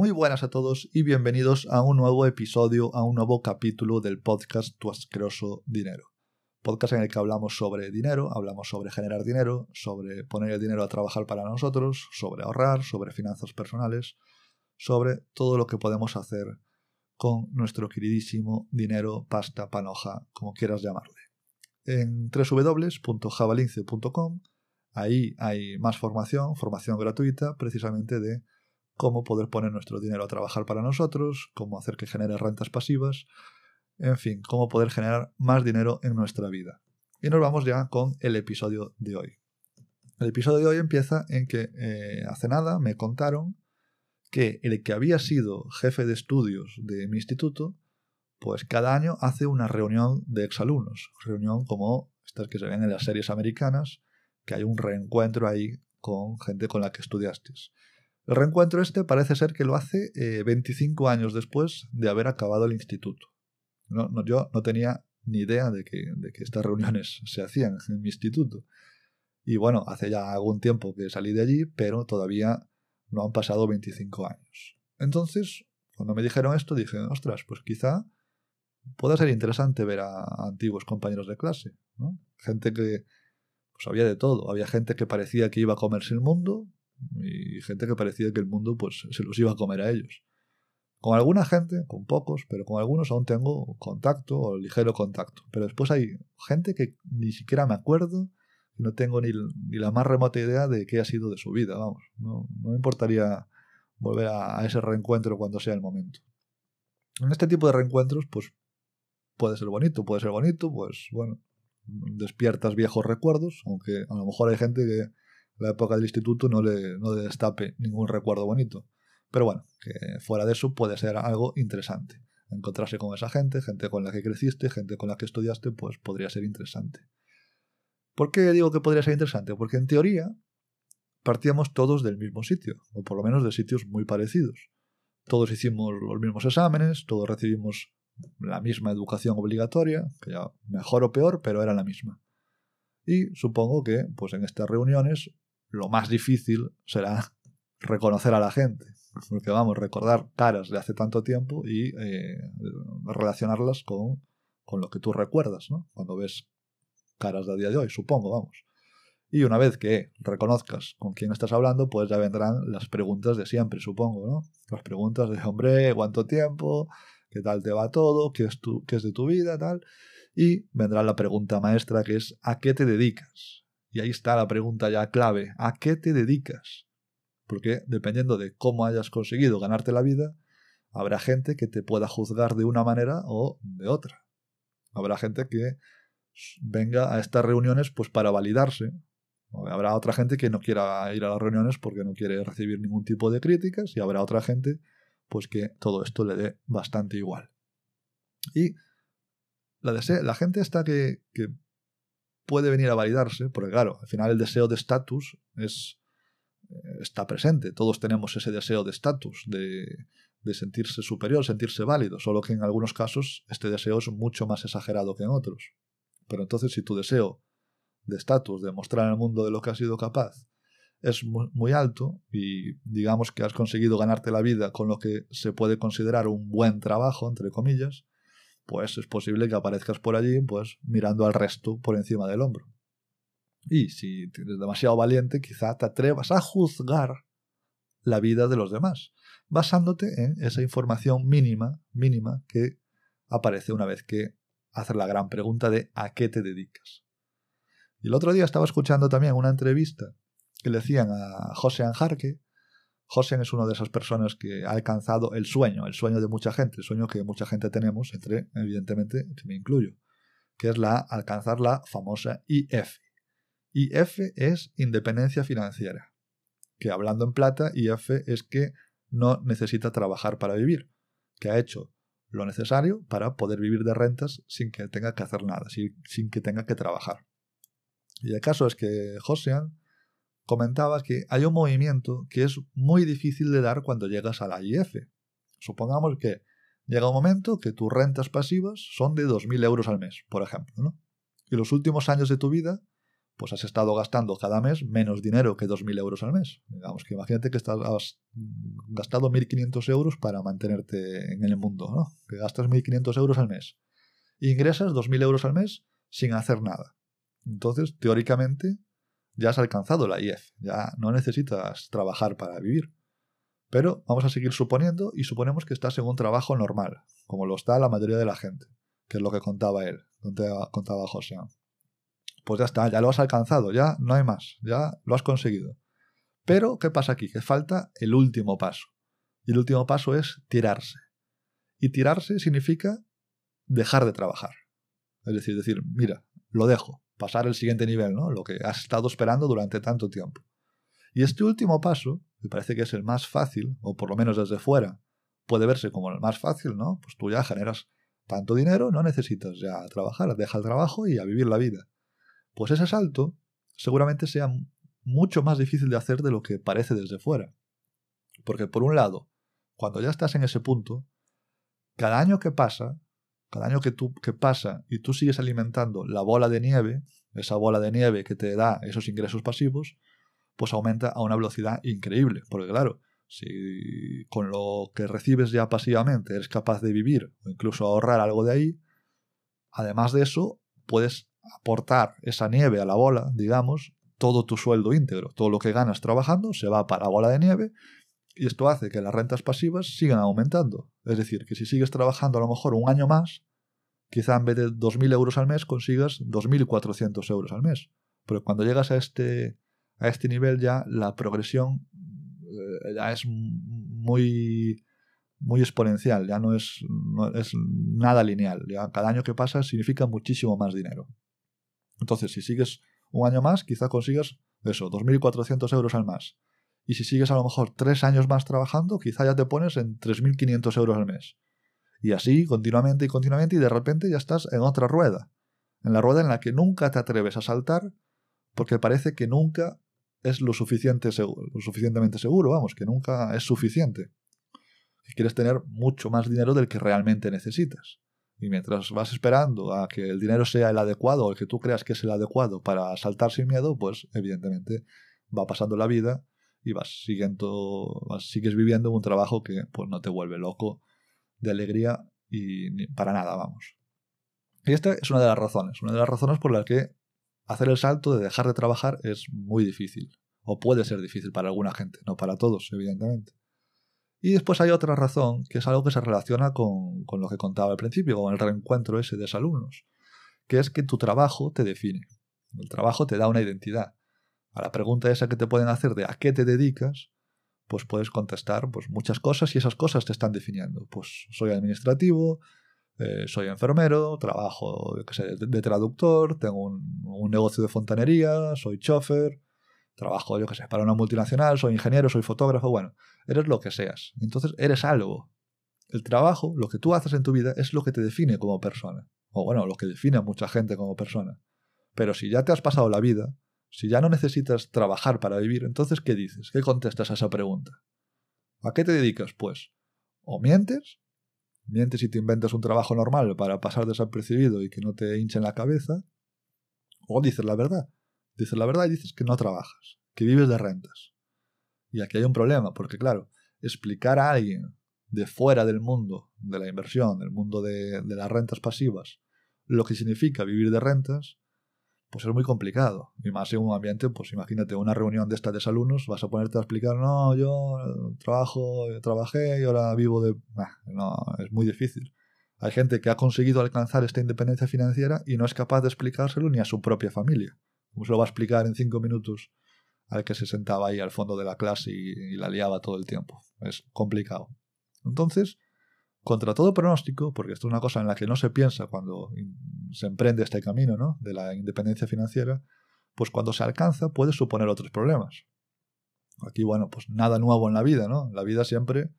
Muy buenas a todos y bienvenidos a un nuevo episodio, a un nuevo capítulo del podcast Tu asqueroso dinero. Podcast en el que hablamos sobre dinero, hablamos sobre generar dinero, sobre poner el dinero a trabajar para nosotros, sobre ahorrar, sobre finanzas personales, sobre todo lo que podemos hacer con nuestro queridísimo dinero, pasta, panoja, como quieras llamarle. En www.javalince.com ahí hay más formación, formación gratuita, precisamente de cómo poder poner nuestro dinero a trabajar para nosotros, cómo hacer que genere rentas pasivas, en fin, cómo poder generar más dinero en nuestra vida. Y nos vamos ya con el episodio de hoy. El episodio de hoy empieza en que eh, hace nada me contaron que el que había sido jefe de estudios de mi instituto, pues cada año hace una reunión de exalumnos, reunión como estas que se ven en las series americanas, que hay un reencuentro ahí con gente con la que estudiaste. El reencuentro este parece ser que lo hace 25 eh, años después de haber acabado el instituto. Yo no tenía ni idea de que, de que estas reuniones se hacían en mi instituto. Y bueno, hace ya algún tiempo que salí de allí, pero todavía no han pasado 25 años. Entonces, cuando me dijeron esto, dije, ostras, pues quizá pueda ser interesante ver a, antiguos compañeros de clase. Gente que, pues había de todo. Había gente que parecía que iba a comerse el mundo, y gente que parecía que el mundo pues se los iba a comer a ellos. Con alguna gente, con pocos, pero con algunos aún tengo contacto o ligero contacto. Pero después hay gente que ni siquiera me acuerdo y no tengo ni, ni, la más remota idea de qué ha sido de su vida, vamos. No, me importaría volver a, a ese reencuentro cuando sea el momento. En este tipo de reencuentros, pues puede ser bonito, puede ser bonito, pues bueno, despiertas viejos recuerdos, aunque a lo mejor hay gente que la época del instituto no le, no destape ningún recuerdo bonito. Pero bueno, que fuera de eso puede ser algo interesante. Encontrarse con esa gente, gente con la que creciste, gente con la que estudiaste, pues podría ser interesante. ¿Por qué digo que podría ser interesante? Porque en teoría partíamos todos del mismo sitio, o por lo menos de sitios muy parecidos. Todos hicimos los mismos exámenes, todos recibimos la misma educación obligatoria, que ya mejor o peor, pero era la misma. Y supongo que, pues en estas reuniones, lo más difícil será reconocer a la gente. Porque vamos, recordar caras de hace tanto tiempo y eh, relacionarlas con, con, lo que tú recuerdas, ¿no? Cuando ves caras de día de hoy, supongo, vamos. Y una vez que reconozcas con quién estás hablando, pues ya vendrán las preguntas de siempre, supongo, ¿no? Las preguntas de, hombre, ¿cuánto tiempo? ¿Qué tal te va todo? ¿Qué es, qué es de tu vida? Tal. Y vendrá la pregunta maestra que es ¿a qué te dedicas? Y ahí está la pregunta ya clave. ¿A qué te dedicas? Porque dependiendo de cómo hayas conseguido ganarte la vida, habrá gente que te pueda juzgar de una manera o de otra. Habrá gente que venga a estas reuniones pues para validarse. Habrá otra gente que no quiera ir a las reuniones porque no quiere recibir ningún tipo de críticas y habrá otra gente pues que todo esto le dé bastante igual. Y la, gente está que puede venir a validarse, porque claro, al final el deseo de estatus es eh, está presente. Todos tenemos ese deseo de estatus, de, de, sentirse superior, sentirse válido, solo que en algunos casos este deseo es mucho más exagerado que en otros. Pero entonces si tu deseo de estatus, de mostrar al mundo de lo que has sido capaz, es muy, muy, alto y digamos que has conseguido ganarte la vida con lo que se puede considerar un buen trabajo, entre comillas, pues es posible que aparezcas por allí pues mirando al resto por encima del hombro. Y si eres demasiado valiente, quizá te atrevas a juzgar la vida de los demás, basándote en esa información mínima, mínima que aparece una vez que haces la gran pregunta de ¿a qué te dedicas? Y el otro día estaba escuchando también una entrevista que le decían a José Anjarque, José es una de esas personas que ha alcanzado el sueño, el sueño de mucha gente, el sueño que mucha gente tenemos, entre, evidentemente, que me incluyo, que es la alcanzar la famosa IF. IF es independencia financiera, que hablando en plata, IF es que no necesita trabajar para vivir, que ha hecho lo necesario para poder vivir de rentas sin que tenga que hacer nada, sin, sin que tenga que trabajar. Y el caso es que Josean comentabas que hay un movimiento que es muy difícil de dar cuando llegas a la IF. Supongamos que llega un momento que tus rentas pasivas son de 2.000 euros al mes, por ejemplo, ¿no? Y los últimos años de tu vida, pues has estado gastando cada mes menos dinero que 2.000 euros al mes. Digamos que imagínate que has gastado 1.500 euros para mantenerte en el mundo, ¿no? Que gastas 1.500 euros al mes. Ingresas 2.000 euros al mes sin hacer nada. Entonces, teóricamente, ya has alcanzado la IEF, ya no necesitas trabajar para vivir. Pero vamos a seguir suponiendo y suponemos que estás en un trabajo normal, como lo está la mayoría de la gente, que es lo que contaba él, contaba José. Pues ya está, ya lo has alcanzado, ya no hay más, ya lo has conseguido. Pero, ¿qué pasa aquí? Que falta el último paso. Y el último paso es tirarse. Y tirarse significa dejar de trabajar. Es decir, decir, mira, lo dejo, pasar el siguiente nivel, ¿no? Lo que has estado esperando durante tanto tiempo. Y este último paso, me parece que es el más fácil, o por lo menos desde fuera, puede verse como el más fácil, ¿no? Pues tú ya generas tanto dinero, no necesitas ya trabajar, deja el trabajo y a vivir la vida. Pues ese salto seguramente sea mucho más difícil de hacer de lo que parece desde fuera. Porque por un lado, cuando ya estás en ese punto, cada año que pasa, cada año que, tú, que pasa y tú sigues alimentando la bola de nieve, esa bola de nieve que te da esos ingresos pasivos, pues aumenta a una velocidad increíble. Porque claro, si con lo que recibes ya pasivamente eres capaz de vivir o incluso ahorrar algo de ahí, además de eso, puedes aportar esa nieve a la bola, digamos, todo tu sueldo íntegro, todo lo que ganas trabajando se va para la bola de nieve y esto hace que las rentas pasivas sigan aumentando. Es decir, que si sigues trabajando a lo mejor un año más, quizá en vez de 2.000 euros al mes consigas 2.400 euros al mes. Pero cuando llegas a este, a este nivel ya la progresión eh, ya es muy, muy exponencial, ya no es, es nada lineal. Cada año que pasa significa muchísimo más dinero. Entonces, si sigues un año más, quizá consigas eso, 2.400 euros al mes. Y si sigues a lo mejor tres años más trabajando, quizá ya te pones en 3.500 euros al mes. Y así, continuamente y continuamente, y de repente ya estás en otra rueda. En la rueda en la que nunca te atreves a saltar porque parece que nunca es lo, suficiente lo suficientemente seguro, vamos, que nunca es suficiente. Que quieres tener mucho más dinero del que realmente necesitas. Y mientras vas esperando a que el dinero sea el adecuado o el que tú creas que es el adecuado para saltar sin miedo, pues evidentemente va pasando la vida y vas siguiendo, sigues viviendo un trabajo que pues no te vuelve loco de alegría y para nada, vamos. Y esta es una de las razones, una de las razones por las que hacer el salto de dejar de trabajar es muy difícil, o puede ser difícil para alguna gente, no para todos, evidentemente. Y después hay otra razón, que es algo que se relaciona con, lo que contaba al principio, con el reencuentro ese de alumnos, que es que tu trabajo te define. El trabajo te da una identidad. A la pregunta esa que te pueden hacer de a qué te dedicas, pues puedes contestar pues, muchas cosas y esas cosas te están definiendo. Pues soy administrativo, eh, soy enfermero, trabajo de, traductor, tengo un, un, negocio de fontanería, soy chofer, trabajo, yo qué sé, para una multinacional, soy ingeniero, soy fotógrafo, bueno, eres lo que seas. Entonces eres algo. El trabajo, lo que tú haces en tu vida, es lo que te define como persona. O bueno, lo que define a mucha gente como persona. Pero si ya te has pasado la vida, si ya no necesitas trabajar para vivir, entonces ¿qué dices? ¿Qué contestas a esa pregunta? ¿A qué te dedicas? Pues, o mientes, mientes y te inventas un trabajo normal para pasar desapercibido y que no te hinchen la cabeza, o dices la verdad. Dices la verdad y dices que no trabajas, que vives de rentas. Y aquí hay un problema, porque claro, explicar a alguien de fuera del mundo de la inversión, del mundo de, las rentas pasivas, lo que significa vivir de rentas, pues es muy complicado. Y más en un ambiente, pues imagínate una reunión de estas de alumnos, vas a ponerte a explicar, no, yo trabajo, trabajé y ahora vivo de... no, es muy difícil. Hay gente que ha conseguido alcanzar esta independencia financiera y no es capaz de explicárselo ni a su propia familia. ¿Cómo se lo va a explicar en cinco minutos al que se sentaba ahí al fondo de la clase y, la liaba todo el tiempo? Es complicado. Entonces, contra todo pronóstico, porque esto es una cosa en la que no se piensa cuando se emprende este camino ¿no? de la independencia financiera, pues cuando se alcanza puede suponer otros problemas. Aquí, bueno, pues nada nuevo en la vida, ¿no? La vida siempre,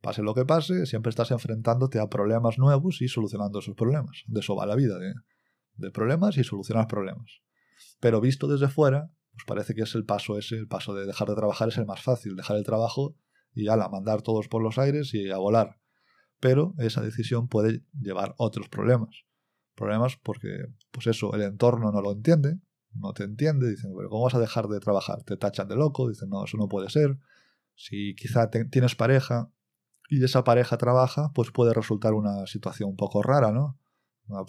pase lo que pase, siempre estás enfrentándote a problemas nuevos y solucionando esos problemas. De eso va la vida, de, problemas y solucionar problemas. Pero visto desde fuera, pues parece que es el paso ese, el paso de dejar de trabajar es el más fácil, dejar el trabajo y ala, mandar todos por los aires y a volar. Pero esa decisión puede llevar otros problemas. Problemas porque, pues eso, el entorno no lo entiende, no te entiende, dicen, pero ¿cómo vas a dejar de trabajar? Te tachan de loco, dicen, no, eso no puede ser. Si quizá tienes pareja y esa pareja trabaja, pues puede resultar una situación un poco rara, ¿no?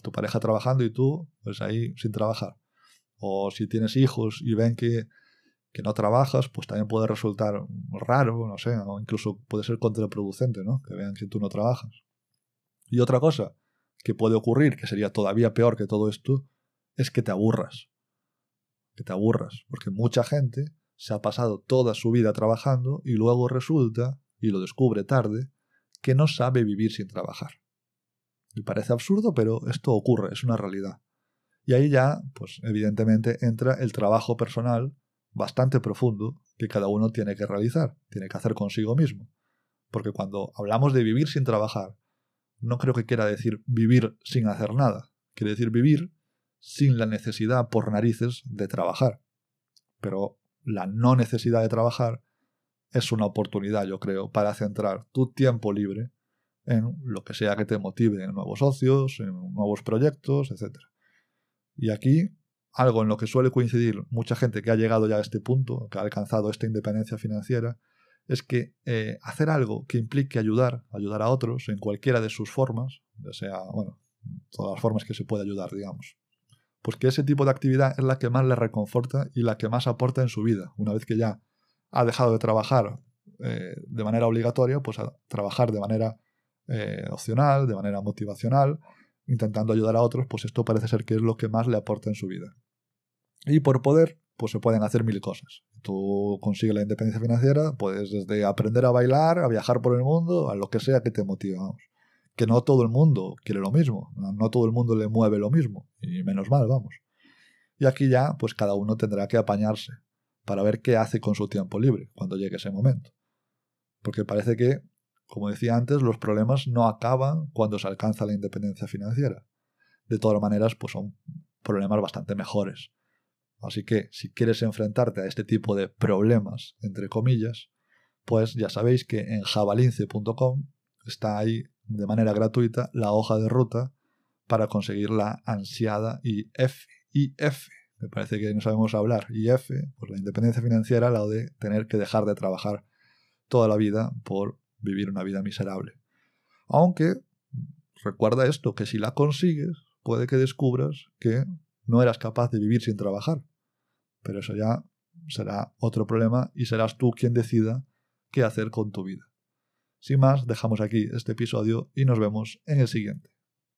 Tu pareja trabajando y tú, pues ahí sin trabajar. O si tienes hijos y ven que, que no trabajas, pues también puede resultar raro, no sé, o incluso puede ser contraproducente, ¿no? Que vean que tú no trabajas. Y otra cosa que puede ocurrir, que sería todavía peor que todo esto, es que te aburras. Que te aburras, porque mucha gente se ha pasado toda su vida trabajando y luego resulta, y lo descubre tarde, que no sabe vivir sin trabajar. Y parece absurdo, pero esto ocurre, es una realidad. Y ahí ya, pues evidentemente entra el trabajo personal bastante profundo que cada uno tiene que realizar, tiene que hacer consigo mismo. Porque cuando hablamos de vivir sin trabajar, no creo que quiera decir vivir sin hacer nada, quiere decir vivir sin la necesidad por narices de trabajar. Pero la no necesidad de trabajar es una oportunidad, yo creo, para centrar tu tiempo libre en lo que sea que te motive, en nuevos socios, en nuevos proyectos, etc. Y aquí, algo en lo que suele coincidir mucha gente que ha llegado ya a este punto, que ha alcanzado esta independencia financiera, es que eh, hacer algo que implique ayudar, ayudar a otros en cualquiera de sus formas, ya sea, bueno, todas las formas que se puede ayudar, digamos, pues que ese tipo de actividad es la que más le reconforta y la que más aporta en su vida. Una vez que ya ha dejado de trabajar eh, de manera obligatoria, pues a trabajar de manera eh, opcional, de manera motivacional, intentando ayudar a otros, pues esto parece ser que es lo que más le aporta en su vida. Y por poder, pues se pueden hacer mil cosas. Tú consigues la independencia financiera, puedes desde aprender a bailar, a viajar por el mundo, a lo que sea que te motive. Que no todo el mundo quiere lo mismo, no todo el mundo le mueve lo mismo, y menos mal, vamos. Y aquí ya, pues cada uno tendrá que apañarse para ver qué hace con su tiempo libre cuando llegue ese momento. Porque parece que, como decía antes, los problemas no acaban cuando se alcanza la independencia financiera. De todas maneras, pues son problemas bastante mejores Así que si quieres enfrentarte a este tipo de problemas, entre comillas, pues ya sabéis que en javalince.com está ahí de manera gratuita la hoja de ruta para conseguir la ansiada IF. IF, me parece que no sabemos hablar. IF, pues la independencia financiera, la de tener que dejar de trabajar toda la vida por vivir una vida miserable. Aunque, recuerda esto, que si la consigues, puede que descubras que no eras capaz de vivir sin trabajar. Pero eso ya será otro problema y serás tú quien decida qué hacer con tu vida. Sin más, dejamos aquí este episodio y nos vemos en el siguiente.